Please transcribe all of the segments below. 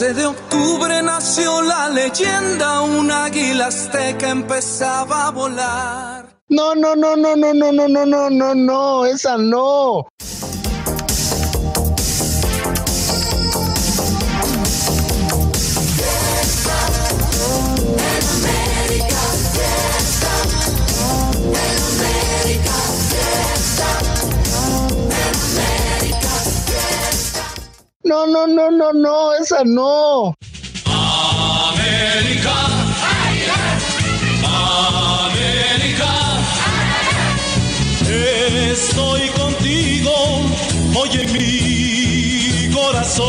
12 de octubre nació la leyenda, un águila azteca empezaba a volar. No, no, no, no, no, no, no, no, no, no, no, esa no. No, no, no, no, no, esa no. América. América. Estoy contigo, oye mi corazón.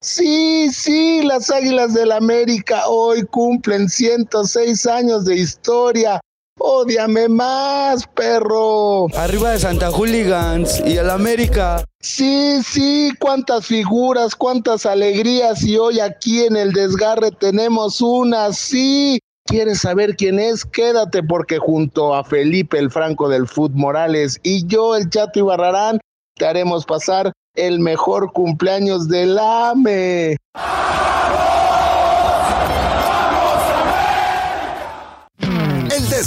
Sí, sí, las Águilas del América hoy cumplen 106 años de historia. Ódiame más, perro. Arriba de Santa Hooligans y el América. Sí, sí, cuántas figuras, cuántas alegrías y hoy aquí en el desgarre tenemos una, sí. ¿Quieres saber quién es? Quédate porque junto a Felipe el Franco del Food Morales y yo el Chato Ibarrarán te haremos pasar el mejor cumpleaños del AME.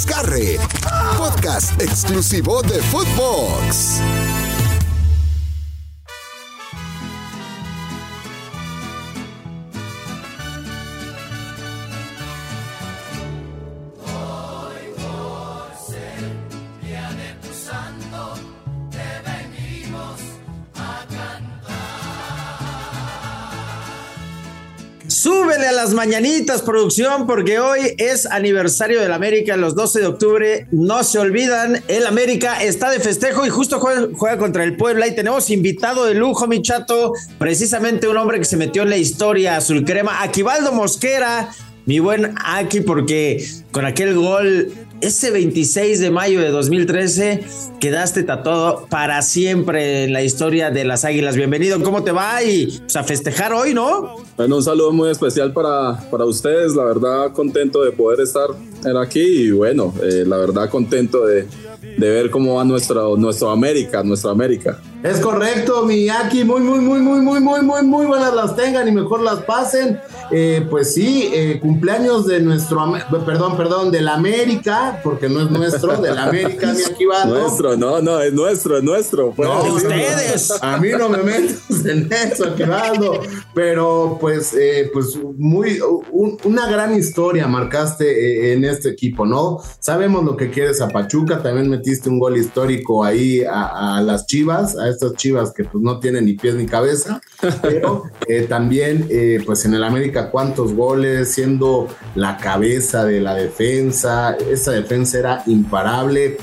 Desgarre, podcast exclusivo de Footbox. Súbele a las mañanitas, producción, porque hoy es aniversario del América, los 12 de octubre. No se olvidan, el América está de festejo y justo juega, contra el Puebla. Y tenemos invitado de lujo, mi chato, precisamente un hombre que se metió en la historia azul crema, Aquivaldo Mosquera, mi buen Aki, porque con aquel gol ese 26 de mayo de 2013 quedaste tatuado para siempre en la historia de las Águilas. Bienvenido, ¿cómo te va? Y pues, a festejar hoy, ¿no? Bueno, un saludo muy especial para, para ustedes, la verdad contento de poder estar aquí y bueno, eh, la verdad contento de, de ver cómo va nuestro, nuestro América, nuestra América. Es correcto, Miyaki. Muy, muy, muy, muy, muy, muy, muy, muy buenas las tengan y mejor las pasen. Eh, pues sí, eh, cumpleaños de nuestro, perdón, perdón, de la América, porque no es nuestro, de la América, Miyaki va. Nuestro, no, no, es nuestro, es nuestro. No, ustedes. A mí no me metas en eso, Givaldo. Pero pues, eh, pues muy, un, una gran historia marcaste eh, en este equipo, ¿no? Sabemos lo que quieres a Pachuca, también metiste un gol histórico ahí a, a las Chivas, a estas Chivas que pues no tienen ni pies ni cabeza, pero eh, también eh, pues en el América cuántos goles, siendo la cabeza de la defensa, esa defensa era imparable.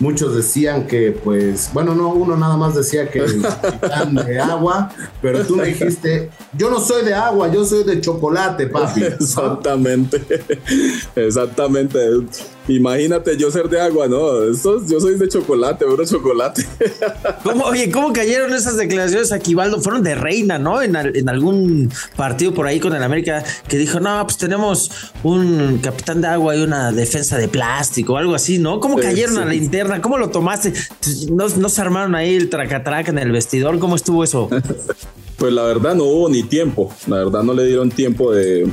Muchos decían que, pues, bueno, no, uno nada más decía que eran de agua, pero tú me dijiste, yo no soy de agua, yo soy de chocolate, papi. Exactamente, exactamente. Imagínate yo ser de agua, no, Estos, yo soy de chocolate, puro chocolate. ¿Cómo, oye, ¿cómo cayeron esas declaraciones aquí, Valdo? Fueron de reina, ¿no? En, en, algún partido por ahí con el América que dijo, no, pues tenemos un capitán de agua y una defensa de plástico, algo así, ¿no? ¿Cómo cayeron sí. a la interna? ¿Cómo lo tomaste? ¿No, ¿No se armaron ahí el tracatraca en el vestidor? ¿Cómo estuvo eso? Pues la verdad no hubo ni tiempo, la verdad no le dieron tiempo de,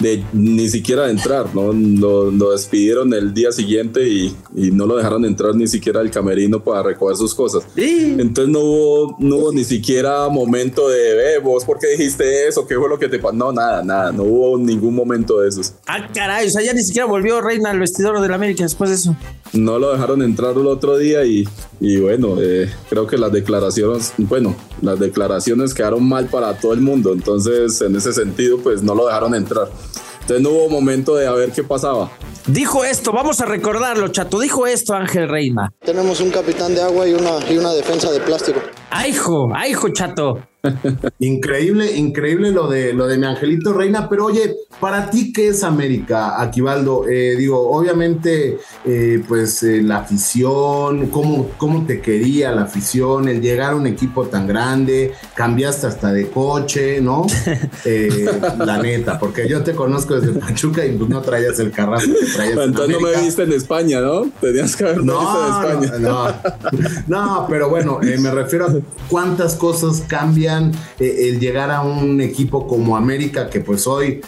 de ni siquiera de entrar, ¿no? Lo, lo despidieron el día siguiente y, y, no lo dejaron entrar ni siquiera al camerino para recoger sus cosas. ¿Sí? Entonces no hubo, no hubo ni siquiera momento de, eh, vos, ¿por qué dijiste eso? ¿Qué fue lo que te pasó? No, nada, nada, no hubo ningún momento de esos. Ah, caray, o sea, ya ni siquiera volvió Reina al vestidor del América después de eso. No lo dejaron entrar el otro día y, y bueno, eh, creo que las declaraciones, bueno, las declaraciones quedaron mal para todo el mundo, entonces en ese sentido, pues no lo dejaron entrar. Entonces no hubo momento de a ver qué pasaba. Dijo esto, vamos a recordarlo, chato. Dijo esto Ángel Reina. Tenemos un capitán de agua y una, y una defensa de plástico. ¡Ay, hijo! ¡Ay, hijo, chato! Increíble, increíble lo de lo de mi angelito reina, pero oye, para ti qué es América, Aquivaldo, eh, digo, obviamente, eh, pues eh, la afición, cómo, cómo te quería la afición, el llegar a un equipo tan grande, cambiaste hasta de coche, ¿no? la neta, porque yo te conozco desde Pachuca y pues no traías el carrazo que traías Entonces no me viste en España, ¿no? Tenías que no, visto en España. No, no, no, pero bueno, me refiero a cuántas cosas cambian eh, el llegar a un equipo como América, que pues hoy,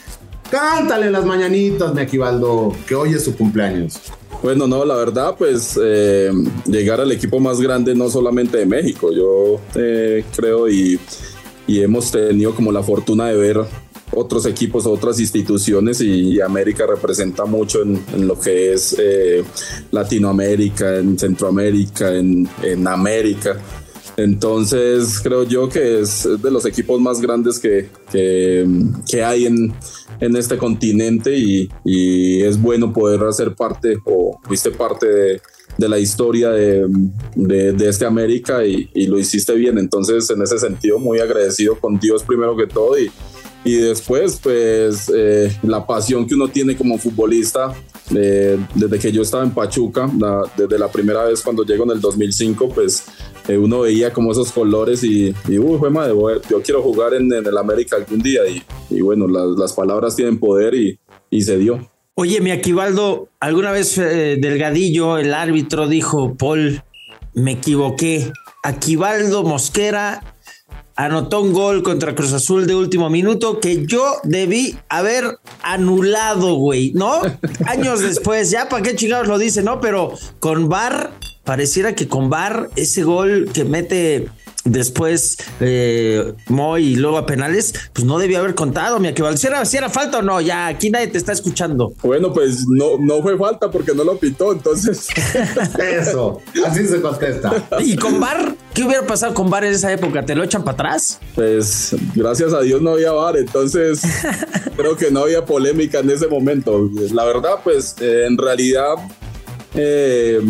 cántale las mañanitas, mi Aquivaldo, que hoy es su cumpleaños. Bueno, no, la verdad, pues eh, llegar al equipo más grande no solamente de México, yo eh, creo y, hemos tenido como la fortuna de ver otros equipos, otras instituciones y, América representa mucho en, lo que es Latinoamérica, en Centroamérica, en, en, América. Entonces creo yo que es de los equipos más grandes que, que, hay en, en, este continente y, es bueno poder hacer parte o fuiste parte de, la historia de, de, este América y, lo hiciste bien. Entonces en ese sentido muy agradecido con Dios primero que todo y, y después pues eh, la pasión que uno tiene como futbolista eh, desde que yo estaba en Pachuca desde la primera vez cuando llego en el 2005 pues eh, uno veía como esos colores y, y uy, fue madre, yo quiero jugar en, el América algún día y, bueno las, palabras tienen poder y, se dio. Oye mi Aquivaldo alguna vez Delgadillo el árbitro dijo Paul me equivoqué Aquivaldo Mosquera anotó un gol contra Cruz Azul de último minuto que yo debí haber anulado, güey, ¿no? Años después, ya para qué chingados lo dice, ¿no? Pero con VAR, pareciera que con VAR, ese gol que mete después eh, Moy y luego a penales, pues no debía haber contado, mi que si era, si era falta o no, ya aquí nadie te está escuchando. Bueno, pues no, no fue falta porque no lo pitó, entonces. Eso, así se contesta. ¿Y con Bar? ¿Qué hubiera pasado con Bar en esa época? ¿Te lo echan para atrás? Pues gracias a Dios no había Bar, entonces creo que no había polémica en ese momento. La verdad, pues eh, en realidad eh,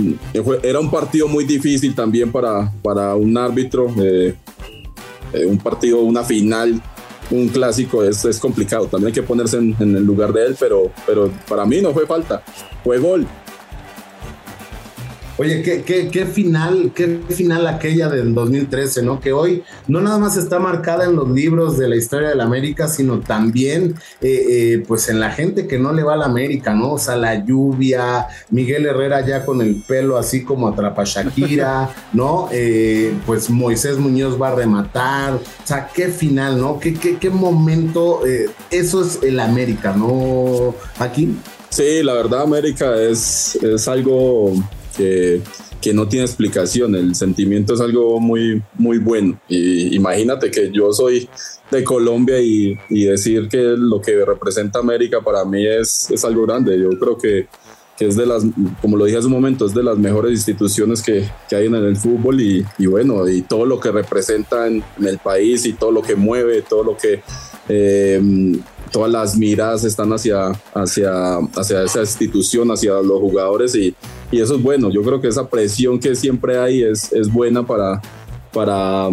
era un partido muy difícil también para, para un árbitro. Eh, eh, un partido, una final, un clásico es, es complicado. También hay que ponerse en, en, el lugar de él, pero, pero para mí no fue falta, fue gol. Oye, ¿qué, qué, qué, final, qué final aquella del 2013, ¿no? Que hoy no nada más está marcada en los libros de la historia de la América, sino también, eh, eh, pues, en la gente que no le va a la América, ¿no? O sea, la lluvia, Miguel Herrera ya con el pelo así como atrapa Shakira, ¿no? Eh, pues Moisés Muñoz va a rematar, o sea, qué final, ¿no? ¿Qué, qué, qué momento? eso es el América, ¿no? Aquí. Sí, la verdad, América es, es algo que, que, no tiene explicación. El sentimiento es algo muy, muy bueno. Y imagínate que yo soy de Colombia y, y decir que lo que representa América para mí es, es algo grande. Yo creo que, que, es de las, como lo dije hace un momento, es de las mejores instituciones que, que hay en el fútbol y, y, bueno, y todo lo que representa en, en, el país y todo lo que mueve, todo lo que... Eh, todas las miradas están hacia, hacia, hacia esa institución, hacia los jugadores y, y, eso es bueno. Yo creo que esa presión que siempre hay es, es buena para, para,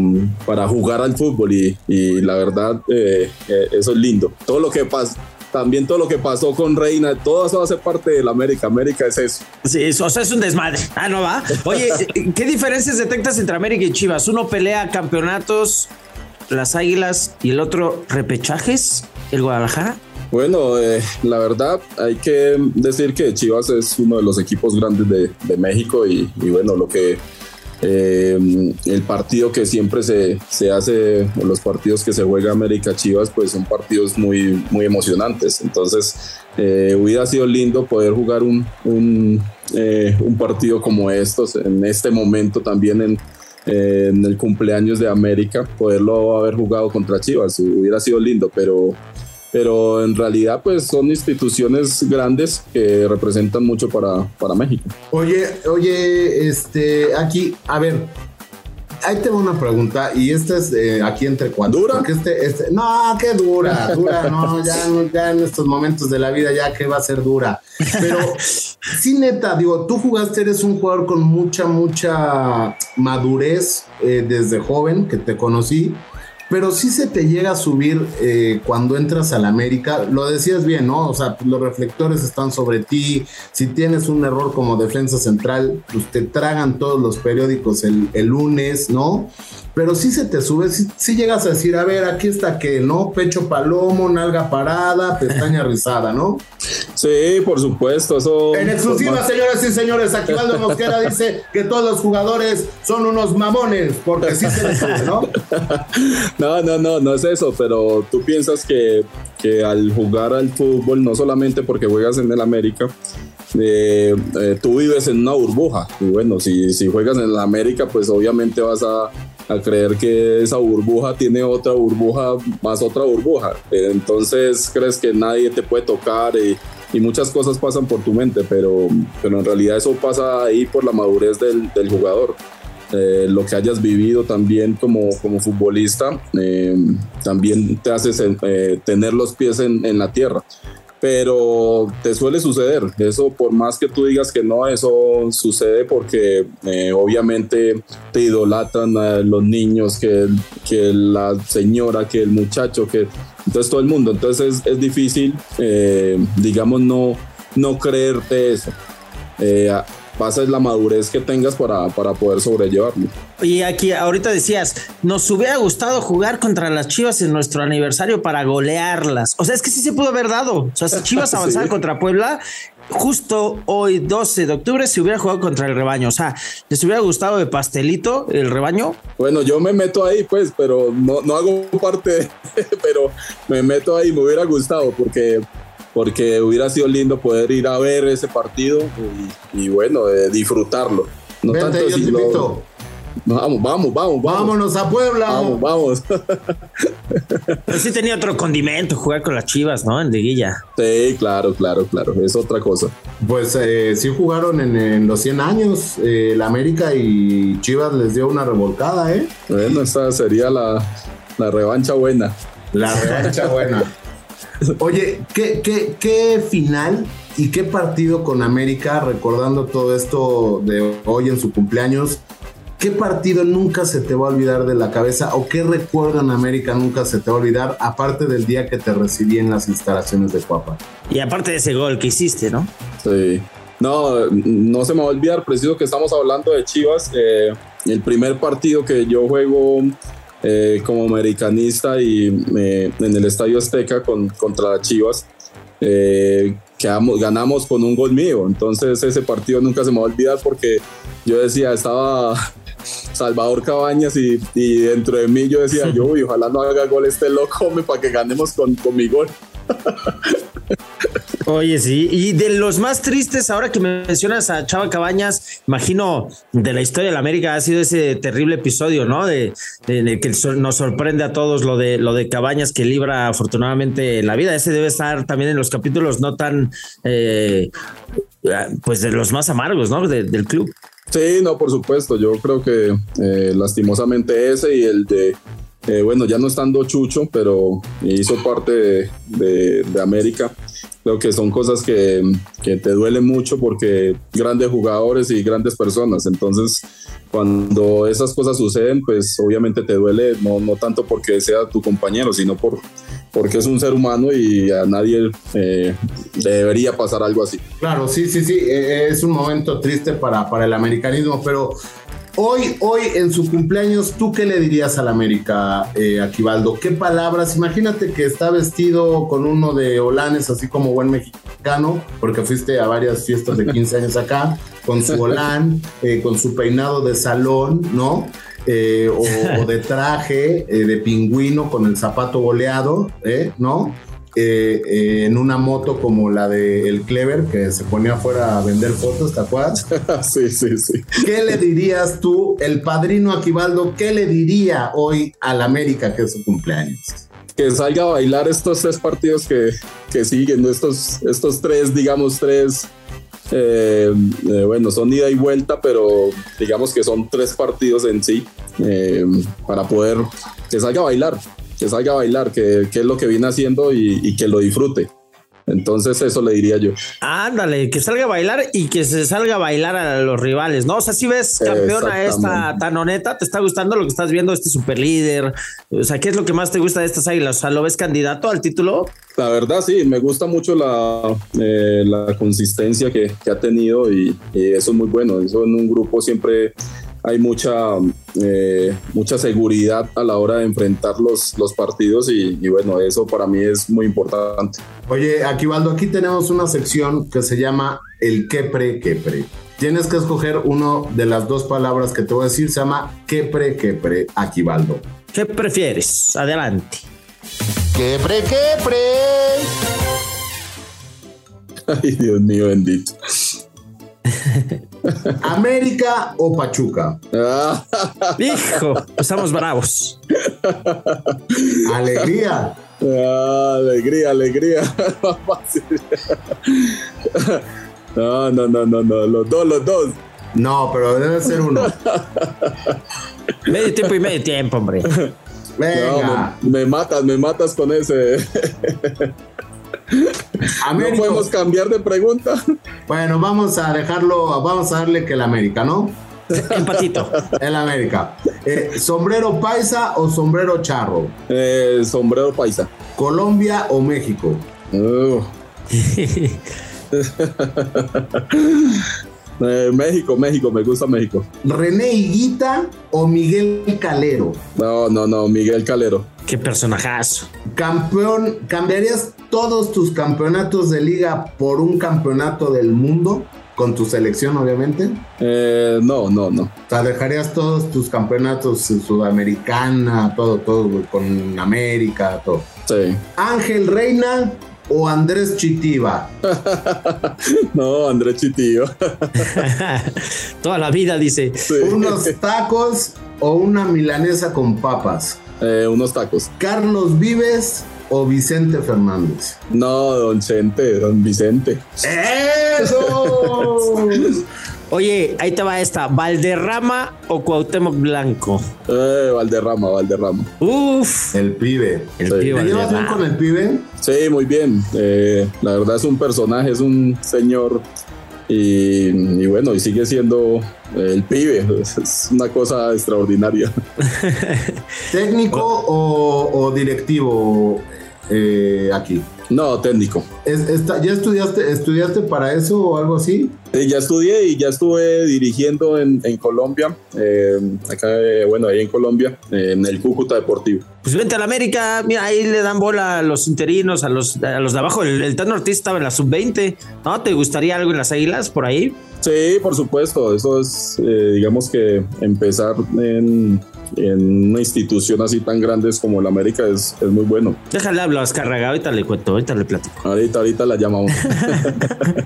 para jugar al fútbol y, y la verdad eh, eh, eso es lindo. Todo lo que pasa también todo lo que pasó con Reina, todo eso hace parte de la América. América es eso. Sí, eso, o sea, es un desmadre. Ah, no va. Oye, ¿qué diferencias detectas entre América y Chivas? Uno pelea campeonatos, las Águilas y el otro repechajes el Guadalajara? Bueno, eh, la verdad hay que decir que Chivas es uno de los equipos grandes de, de México y, bueno, lo que eh, el partido que siempre se, se, hace, los partidos que se juega América Chivas, pues son partidos muy, muy emocionantes. Entonces, eh, hubiera sido lindo poder jugar un, un, eh, un partido como estos en este momento también en, en el cumpleaños de América, poderlo haber jugado contra Chivas, hubiera sido lindo, pero pero en realidad pues son instituciones grandes que representan mucho para, para México. Oye, oye, este, aquí, a ver, ahí tengo una pregunta y esta es eh, aquí entre cuatro. ¿Dura? Este, este, no, qué dura, dura, no, ya, ya en estos momentos de la vida ya que va a ser dura. Pero sí, neta, digo, tú jugaste, eres un jugador con mucha, mucha madurez eh, desde joven que te conocí pero sí se te llega a subir eh, cuando entras a la América. Lo decías bien, ¿no? O sea, los reflectores están sobre ti. Si tienes un error como defensa central, pues te tragan todos los periódicos el, el lunes, ¿no? Pero sí se te sube, sí, llegas a decir, a ver, aquí está que, ¿no? Pecho palomo, nalga parada, pestaña rizada, ¿no? Sí, por supuesto, eso. En exclusiva, señoras y señores, Aquivaldo Mosquera dice que todos los jugadores son unos mamones, porque sí se les sabe, ¿no? no, no, no, no es eso, pero tú piensas que, que al jugar al fútbol, no solamente porque juegas en el América, eh, eh, tú vives en una burbuja. Y bueno, si, si juegas en el América, pues obviamente vas a, a creer que esa burbuja tiene otra burbuja más otra burbuja. Entonces crees que nadie te puede tocar y, y muchas cosas pasan por tu mente, pero, pero en realidad eso pasa ahí por la madurez del, del jugador. Eh, lo que hayas vivido también como, como futbolista eh, también te hace eh, tener los pies en, la tierra pero te suele suceder. Eso, por más que tú digas que no, eso sucede porque obviamente te idolatran los niños, que, que la señora, que el muchacho, que entonces todo el mundo. Entonces es, difícil, eh, digamos, no, no creerte eso. Eh, pasa la madurez que tengas para, para poder sobrellevarlo. Y aquí ahorita decías, nos hubiera gustado jugar contra las Chivas en nuestro aniversario para golearlas. O sea, es que sí se pudo haber dado. O sea, si Chivas avanzaba sí. contra Puebla, justo hoy 12 de octubre se hubiera jugado contra el rebaño. O sea, ¿les hubiera gustado de pastelito el rebaño? Bueno, yo me meto ahí, pues, pero no, no hago parte, pero me meto ahí, me hubiera gustado porque porque hubiera sido lindo poder ir a ver ese partido y, y bueno, eh, disfrutarlo. No Vente, tanto yo si te lo- invito. Vamos, vamos, vamos, vamos. Vámonos a Puebla. Vamos, vamos. Pero sí tenía otro condimento jugar con las Chivas, ¿no? En liguilla. Sí, claro, claro, claro. Es otra cosa. Pues eh, sí jugaron en, en los 100 años. Eh, el América y Chivas les dio una revolcada, ¿eh? Bueno, esta sería la, la revancha buena. La revancha buena. Oye, ¿qué, qué, qué final y qué partido con América, recordando todo esto de hoy en su cumpleaños? ¿Qué partido nunca se te va a olvidar de la cabeza o qué recuerdo en América nunca se te va a olvidar, aparte del día que te recibí en las instalaciones de Cuapa? Y aparte de ese gol que hiciste, ¿no? Sí. No, no se me va a olvidar, preciso que estamos hablando de Chivas. eh, el primer partido que yo juego eh, como americanista y eh, en el Estadio Azteca con, contra Chivas, eh, quedamos, ganamos con un gol mío. Entonces ese partido nunca se me va a olvidar porque yo decía, estaba Salvador Cabañas y, y dentro de mí yo decía, yo, uy, ojalá no haga gol este loco para que ganemos con, con mi gol. Oye, sí. Y de los más tristes, ahora que mencionas a Chava Cabañas, imagino de la historia de la América ha sido ese terrible episodio, ¿no? De, de- de que nos sorprende a todos lo de lo de Cabañas que libra afortunadamente la vida. Ese debe estar también en los capítulos no tan, eh, pues de los más amargos, ¿no? De- del club. Sí, no, por supuesto. Yo creo que eh, lastimosamente ese y el de, eh, bueno, ya no estando Chucho, pero hizo parte de, de- de América. Creo que son cosas que, que te duelen mucho porque grandes jugadores y grandes personas. Entonces, cuando esas cosas suceden, pues obviamente te duele, no, no tanto porque sea tu compañero, sino por, porque es un ser humano y a nadie eh, debería pasar algo así. Claro, sí, sí, sí, eh, es un momento triste para, para el americanismo, pero hoy, hoy en su cumpleaños, ¿tú qué le dirías al América, eh, Aquivaldo? ¿Qué palabras? Imagínate que está vestido con uno de olanes, así como buen mexicano, porque fuiste a varias fiestas de 15 años acá, con su olán, eh, con su peinado de salón, ¿no? Eh, o, o de traje, eh, de pingüino con el zapato boleado, ¿eh? ¿no? Eh, eh, en una moto como la de el Clever, que se ponía afuera a vender fotos, ¿te acuerdas? sí, sí, sí. ¿Qué le dirías tú, el padrino Aquivaldo, qué le diría hoy al América que es su cumpleaños? que salga a bailar estos tres partidos que, que siguen, estos, estos tres, digamos, tres, eh, eh, bueno, son ida y vuelta, pero digamos que son tres partidos en sí, eh, para poder que salga a bailar, que salga a bailar, que, que es lo que viene haciendo y, y que lo disfrute. Entonces eso le diría yo. Ándale, que salga a bailar y que se salga a bailar a los rivales, ¿no? O sea, si ves campeona esta Exactamente. tan honeta, ¿te está gustando lo que estás viendo, este super líder? O sea, ¿qué es lo que más te gusta de estas águilas? O sea, ¿lo ves candidato al título? La verdad sí, me gusta mucho la, eh, la consistencia que, que ha tenido y, y eso es muy bueno. Eso en un grupo siempre hay mucha, eh, mucha seguridad a la hora de enfrentar los, los partidos y, y bueno, eso para mí es muy importante. Oye, Aquivaldo, aquí tenemos una sección que se llama el quepre quepre. Tienes que escoger uno de las dos palabras que te voy a decir, se llama quepre quepre, Aquivaldo. ¿Qué prefieres? Adelante. ¡Quepre, quepre! Ay, Dios mío, bendito. ¿América o Pachuca? Hijo, estamos bravos. Alegría. ah, alegría, alegría. No, no, no, no, no, los dos, los dos. No, pero debe ser uno. Medio tiempo y medio tiempo, hombre. Venga. No, me, me matas, me matas con ese. No podemos cambiar de pregunta. Bueno, vamos a dejarlo, vamos a darle que el América, ¿no? Empatito. El América. Eh, ¿Sombrero paisa o sombrero charro? Eh, sombrero paisa. ¿Colombia o México? Uh. Eh, México, México, me gusta México. ¿René Higuita o Miguel Calero? No, no, no, Miguel Calero. Qué personajazo. Campeón, ¿cambiarías todos tus campeonatos de liga por un campeonato del mundo? Con tu selección, obviamente. Eh, no, no, no. O sea, dejarías todos tus campeonatos en Sudamericana, todo, todo, con América, todo. Sí. Ángel Reina o Andrés Chitiva. No, Andrés Chitillo. Toda la vida, dice. Sí. Unos tacos o una milanesa con papas. Eh, unos tacos. Carlos Vives o Vicente Fernández. No, don Chente, don Vicente. ¡Eso! Oye, ahí te va esta. ¿Valderrama o Cuauhtémoc Blanco? Eh, Valderrama, Valderrama. Uf. El pibe. El Sí. pibe ¿Te llevas bien con el pibe? Sí, muy bien. Eh, la verdad es un personaje, es un señor. Y, y bueno, y sigue siendo eh, el pibe. Es una cosa extraordinaria. ¿Técnico o, o directivo eh, aquí? No, técnico. Es- esta- ¿Ya estudiaste, estudiaste para eso o algo así? Sí, ya estudié y ya estuve dirigiendo en, en Colombia. eh, acá, eh, bueno, ahí en Colombia, eh, en el Cúcuta Deportivo. Pues vente a la América. Mira, ahí le dan bola a los interinos, a los, a los de abajo. El, el Tano Ortiz estaba en la sub-20. ¿No? ¿Te gustaría algo en las águilas por ahí? Sí, por supuesto. Eso es, eh, digamos que empezar en, en una institución así tan grande como la América es, es muy bueno. Déjale hablar a Azcárraga. Ahorita le cuento, ahorita le platico. Ahorita, ahorita la llamamos.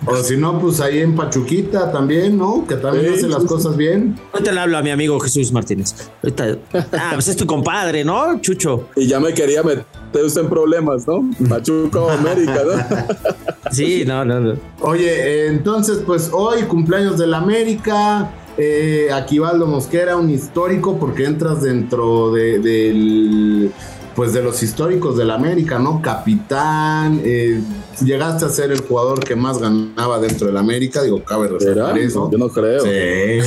O si no, pues ahí en Pachuquita también, ¿no? Que también Sí, hace las sí, cosas bien. Ahorita le hablo a mi amigo Jesús Martínez. Ahorita. Ah, pues es tu compadre, ¿no? Chucho. y ya me quería meter usted en problemas, ¿no? Pachuca o América, ¿no? Sí, no, no, no. Oye, eh, entonces, pues hoy cumpleaños del América. Eh, Aquivaldo Mosquera, un histórico, porque entras dentro de, del pues de los históricos del América, ¿no? Capitán, eh, llegaste a ser el jugador que más ganaba dentro del América, digo, cabe resaltar eso. Yo no creo. Sí.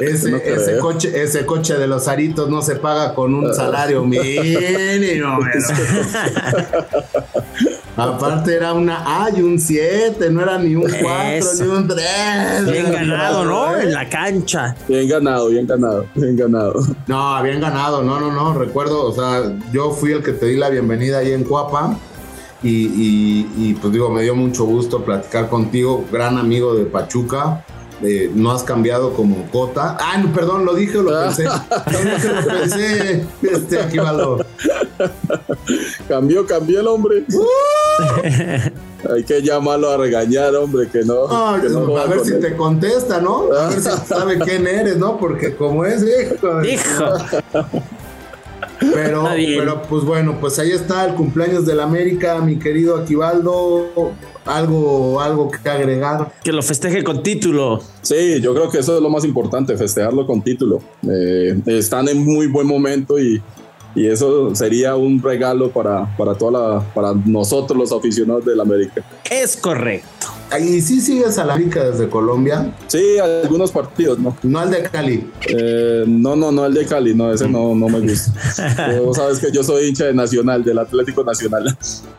Ese, No ese creo. coche, ese coche de los aritos no se paga con un salario mínimo. Aparte era una A y un 7, no era ni un 4 Eso. ni un 3. Bien ganado, ¿no? En la cancha. Bien ganado, bien ganado, bien ganado. No, habían ganado, no, no, no, recuerdo, o sea, yo fui el que te di la bienvenida ahí en Cuapa y, y- y, pues digo, me dio mucho gusto platicar contigo, gran amigo de Pachuca, eh, no has cambiado como Cota. Ah, no, perdón, lo dije o lo pensé, no, no, que lo pensé, este, Aquivaldo. Cambió, cambió el hombre. Hay que llamarlo a regañar, hombre, que no. No, que no a ver si él. te contesta, ¿no? A ver si sabe quién eres, ¿no? Porque como es, hijo Hijo. Pero, pero pues bueno, pues ahí está el cumpleaños del América, mi querido Aquivaldo. Algo, algo que agregar. Que lo festeje con título. Sí, yo creo que eso es lo más importante, festejarlo con título. Eh, están en muy buen momento y, y eso sería un regalo para, para, toda la, para nosotros los aficionados del América. Es correcto. Y sí sigues a la América desde Colombia, Sí, algunos partidos, ¿no? no al de Cali. Eh, no, no, no, el de Cali, no, ese no, no me gusta. Sabes que yo soy hincha de Nacional, del Atlético Nacional.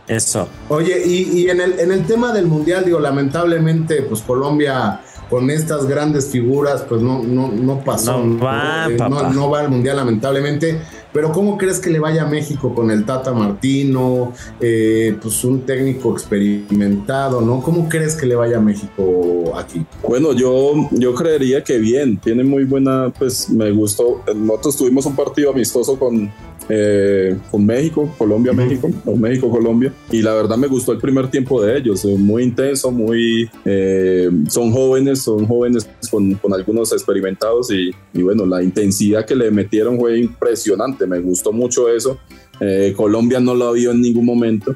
Eso. Oye, y, y en, el, en el tema del Mundial, digo, lamentablemente, pues Colombia con estas grandes figuras, pues no, no, no pasó. No va, Eh, papá. no, no va al Mundial, lamentablemente. Pero ¿cómo crees que le vaya a México con el Tata Martino? Eh, pues un técnico experimentado, ¿no? ¿Cómo crees que le vaya a México aquí? Bueno, yo, yo creería que bien, tiene muy buena, pues me gustó. Nosotros tuvimos un partido amistoso con, eh, con México, Colombia, México, o México, Colombia, y la verdad me gustó el primer tiempo de ellos, eh, muy intenso, muy, eh, son jóvenes, son jóvenes con, con algunos experimentados y, y bueno, la intensidad que le metieron fue impresionante, me gustó mucho eso. Eh, Colombia no lo vio en ningún momento.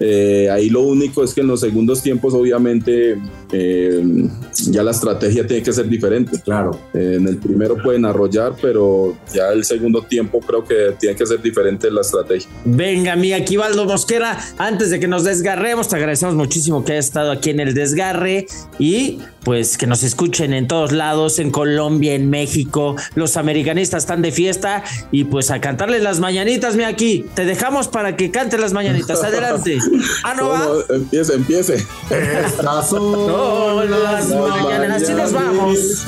Eh, ahí lo único es que en los segundos tiempos, obviamente, eh, ya la estrategia tiene que ser diferente. Claro. Eh, en el primero pueden arrollar, pero ya el segundo tiempo creo que tiene que ser diferente la estrategia. Venga, mi Aquivaldo Mosquera, antes de que nos desgarremos, te agradecemos muchísimo que hayas estado aquí en el desgarre y pues que nos escuchen en todos lados, en Colombia, en México. Los americanistas están de fiesta y pues a cantarles las mañanitas, mi aquí. Te dejamos para que cantes las mañanitas. Adelante. Ah, no va. Empiece, empiece. Estas son Son las mañanas. Así nos vamos.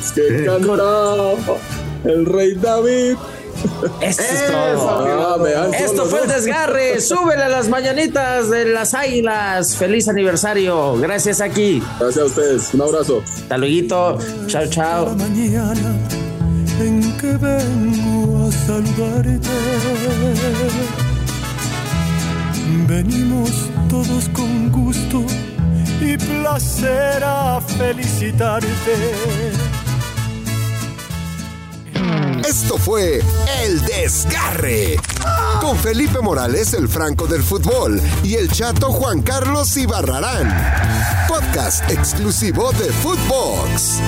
Es que cantaba el rey David. Esto. Ah, Esto fue el desgarre. Súbele a las mañanitas de las águilas. Feliz aniversario. Gracias aquí. Gracias a ustedes. Un abrazo. Hasta luego. Chao, chao. La mañana en que vengo a saludarte. Venimos todos con gusto y placer a felicitarte. Esto fue El Desgarre. Con Felipe Morales, el Franco del Fútbol, y el chato Juan Carlos Ibarrarán. Podcast exclusivo de Footbox.